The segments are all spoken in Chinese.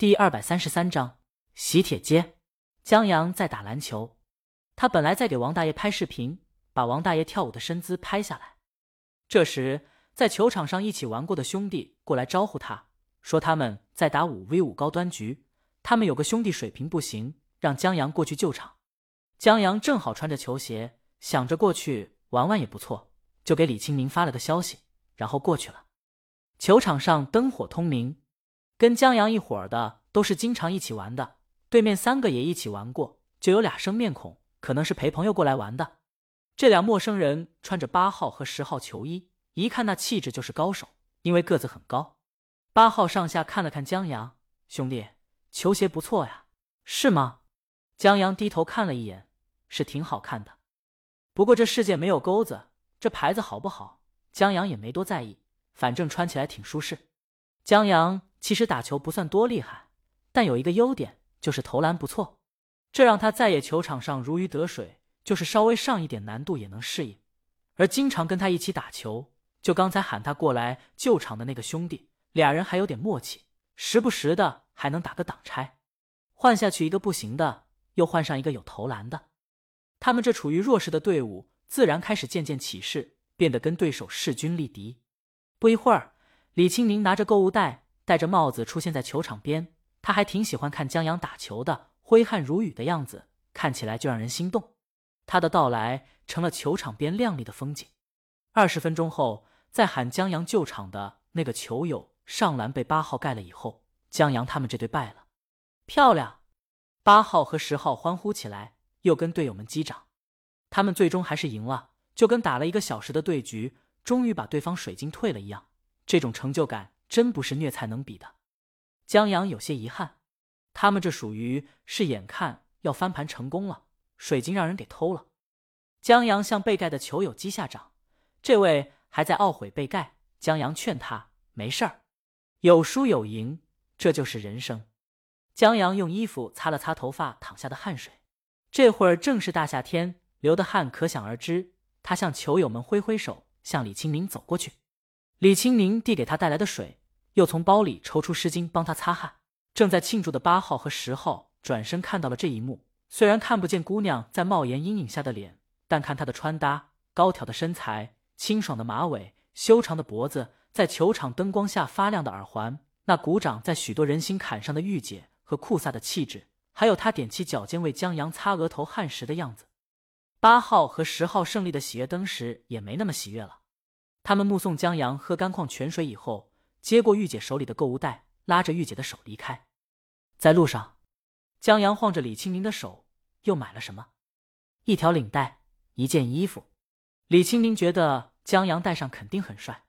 第二百三十三章喜帖街。江阳在打篮球，他本来在给王大爷拍视频，把王大爷跳舞的身姿拍下来。这时，在球场上一起玩过的兄弟过来招呼他，说他们在打五 v 五高端局，他们有个兄弟水平不行，让江阳过去救场。江阳正好穿着球鞋，想着过去玩玩也不错，就给李清明发了个消息，然后过去了。球场上灯火通明。跟江阳一伙儿的都是经常一起玩的，对面三个也一起玩过，就有俩生面孔，可能是陪朋友过来玩的。这俩陌生人穿着八号和十号球衣，一看那气质就是高手，因为个子很高。八号上下看了看江阳兄弟，球鞋不错呀，是吗？江阳低头看了一眼，是挺好看的。不过这世界没有钩子，这牌子好不好？江阳也没多在意，反正穿起来挺舒适。江阳。其实打球不算多厉害，但有一个优点就是投篮不错，这让他在野球场上如鱼得水。就是稍微上一点难度也能适应。而经常跟他一起打球，就刚才喊他过来救场的那个兄弟，俩人还有点默契，时不时的还能打个挡拆。换下去一个不行的，又换上一个有投篮的，他们这处于弱势的队伍，自然开始渐渐起势，变得跟对手势均力敌。不一会儿，李清明拿着购物袋。戴着帽子出现在球场边，他还挺喜欢看江阳打球的，挥汗如雨的样子，看起来就让人心动。他的到来成了球场边亮丽的风景。二十分钟后，在喊江阳救场的那个球友上篮被八号盖了以后，江阳他们这队败了。漂亮！八号和十号欢呼起来，又跟队友们击掌。他们最终还是赢了，就跟打了一个小时的对局，终于把对方水晶退了一样，这种成就感。真不是虐菜能比的。江阳有些遗憾，他们这属于是眼看要翻盘成功了，水晶让人给偷了。江阳向被盖的球友击下掌，这位还在懊悔被盖。江阳劝他没事儿，有输有赢，这就是人生。江阳用衣服擦了擦头发淌下的汗水，这会儿正是大夏天，流的汗可想而知。他向球友们挥挥手，向李清明走过去。李清明递给他带来的水。又从包里抽出湿巾帮他擦汗。正在庆祝的八号和十号转身看到了这一幕，虽然看不见姑娘在帽檐阴影下的脸，但看她的穿搭、高挑的身材、清爽的马尾、修长的脖子，在球场灯光下发亮的耳环，那鼓掌在许多人心坎上的御姐和酷飒的气质，还有他踮起脚尖为江阳擦额头汗时的样子，八号和十号胜利的喜悦登时也没那么喜悦了。他们目送江阳喝干矿泉水以后。接过玉姐手里的购物袋，拉着玉姐的手离开。在路上，江阳晃着李清宁的手，又买了什么？一条领带，一件衣服。李清宁觉得江阳戴上肯定很帅。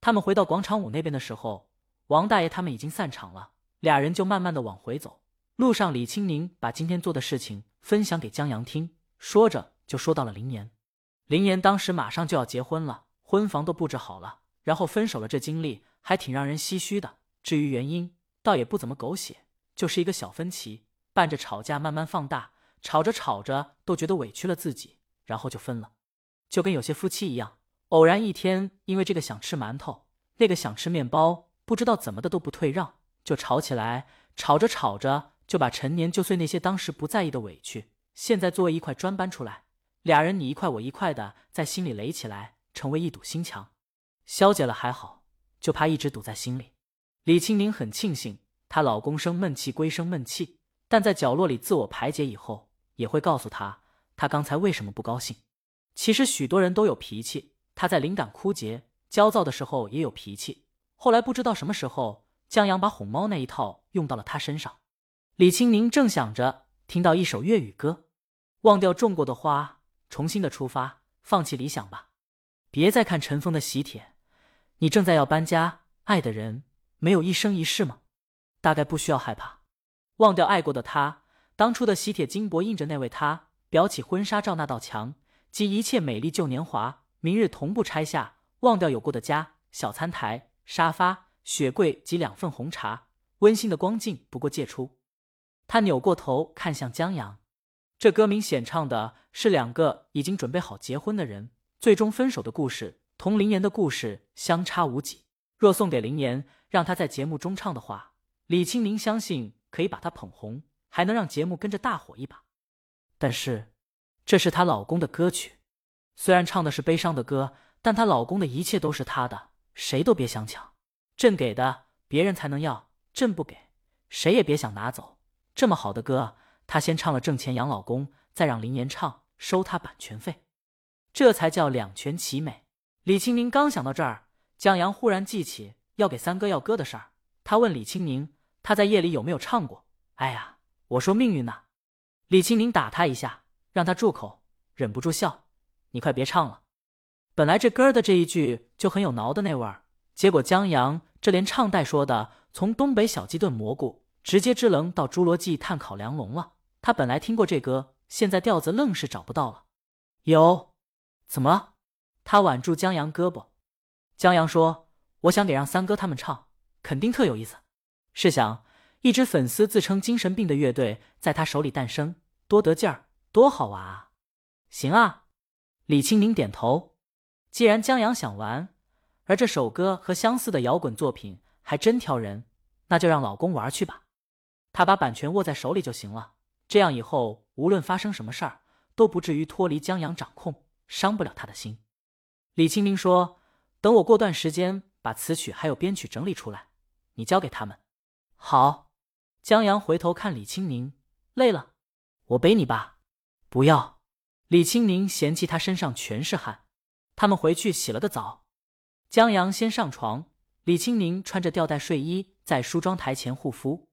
他们回到广场舞那边的时候，王大爷他们已经散场了，俩人就慢慢的往回走。路上，李清宁把今天做的事情分享给江阳听，说着就说到了林岩。林岩当时马上就要结婚了，婚房都布置好了，然后分手了。这经历。还挺让人唏嘘的。至于原因，倒也不怎么狗血，就是一个小分歧，伴着吵架慢慢放大，吵着吵着都觉得委屈了自己，然后就分了。就跟有些夫妻一样，偶然一天因为这个想吃馒头，那个想吃面包，不知道怎么的都不退让，就吵起来。吵着吵着就把陈年旧岁那些当时不在意的委屈，现在作为一块砖搬出来，俩人你一块我一块的在心里垒起来，成为一堵心墙。消解了还好。就怕一直堵在心里。李清宁很庆幸她老公生闷气归生闷气，但在角落里自我排解以后，也会告诉她她刚才为什么不高兴。其实许多人都有脾气，她在灵感枯竭、焦躁的时候也有脾气。后来不知道什么时候，江阳把哄猫那一套用到了她身上。李清宁正想着，听到一首粤语歌：“忘掉种过的花，重新的出发，放弃理想吧，别再看尘封的喜帖。”你正在要搬家，爱的人没有一生一世吗？大概不需要害怕，忘掉爱过的他，当初的喜帖金箔印着那位他，裱起婚纱照那道墙，及一切美丽旧年华，明日同步拆下。忘掉有过的家，小餐台、沙发、雪柜及两份红茶，温馨的光景不过借出。他扭过头看向江阳，这歌名显唱的是两个已经准备好结婚的人最终分手的故事。同林岩的故事相差无几。若送给林岩，让他在节目中唱的话，李青宁相信可以把她捧红，还能让节目跟着大火一把。但是，这是她老公的歌曲，虽然唱的是悲伤的歌，但她老公的一切都是她的，谁都别想抢。朕给的，别人才能要；朕不给，谁也别想拿走。这么好的歌，她先唱了挣钱养老公，再让林岩唱，收她版权费，这才叫两全其美。李青宁刚想到这儿，江阳忽然记起要给三哥要歌的事儿，他问李青宁。他在夜里有没有唱过？哎呀，我说命运呐！李青宁打他一下，让他住口，忍不住笑。你快别唱了。本来这歌的这一句就很有挠的那味儿，结果江阳这连唱带说的，从东北小鸡炖蘑菇直接支棱到侏罗纪炭烤梁龙了。他本来听过这歌，现在调子愣是找不到了。有？怎么了？他挽住江阳胳膊。江阳说：“我想给让三哥他们唱，肯定特有意思。”试想，一支粉丝自称精神病的乐队在他手里诞生，多得劲儿，多好玩啊！行啊，李青宁点头。既然江阳想玩，而这首歌和相似的摇滚作品还真挑人，那就让老公玩去吧。他把版权握在手里就行了，这样以后无论发生什么事儿，都不至于脱离江阳掌控，伤不了他的心。李青宁说：“等我过段时间把词曲还有编曲整理出来，你交给他们。”好，江阳回头看李青宁，累了，我背你吧。不要，李青宁嫌弃他身上全是汗。他们回去洗了个澡，江阳先上床，李青宁穿着吊带睡衣在梳妆台前护肤。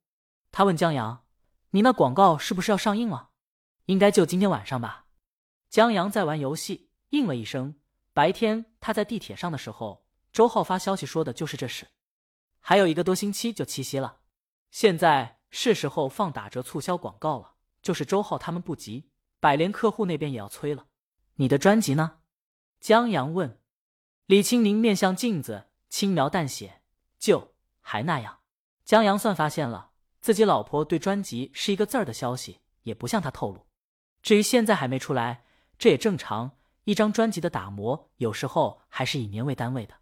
他问江阳：“你那广告是不是要上映了？应该就今天晚上吧？”江阳在玩游戏，应了一声。白天他在地铁上的时候，周浩发消息说的就是这事。还有一个多星期就七夕了。现在是时候放打折促销广告了，就是周浩他们不急，百联客户那边也要催了。你的专辑呢？江阳问。李青宁面向镜子，轻描淡写：“就还那样。”江阳算发现了自己老婆对专辑是一个字儿的消息，也不向他透露。至于现在还没出来，这也正常。一张专辑的打磨，有时候还是以年为单位的。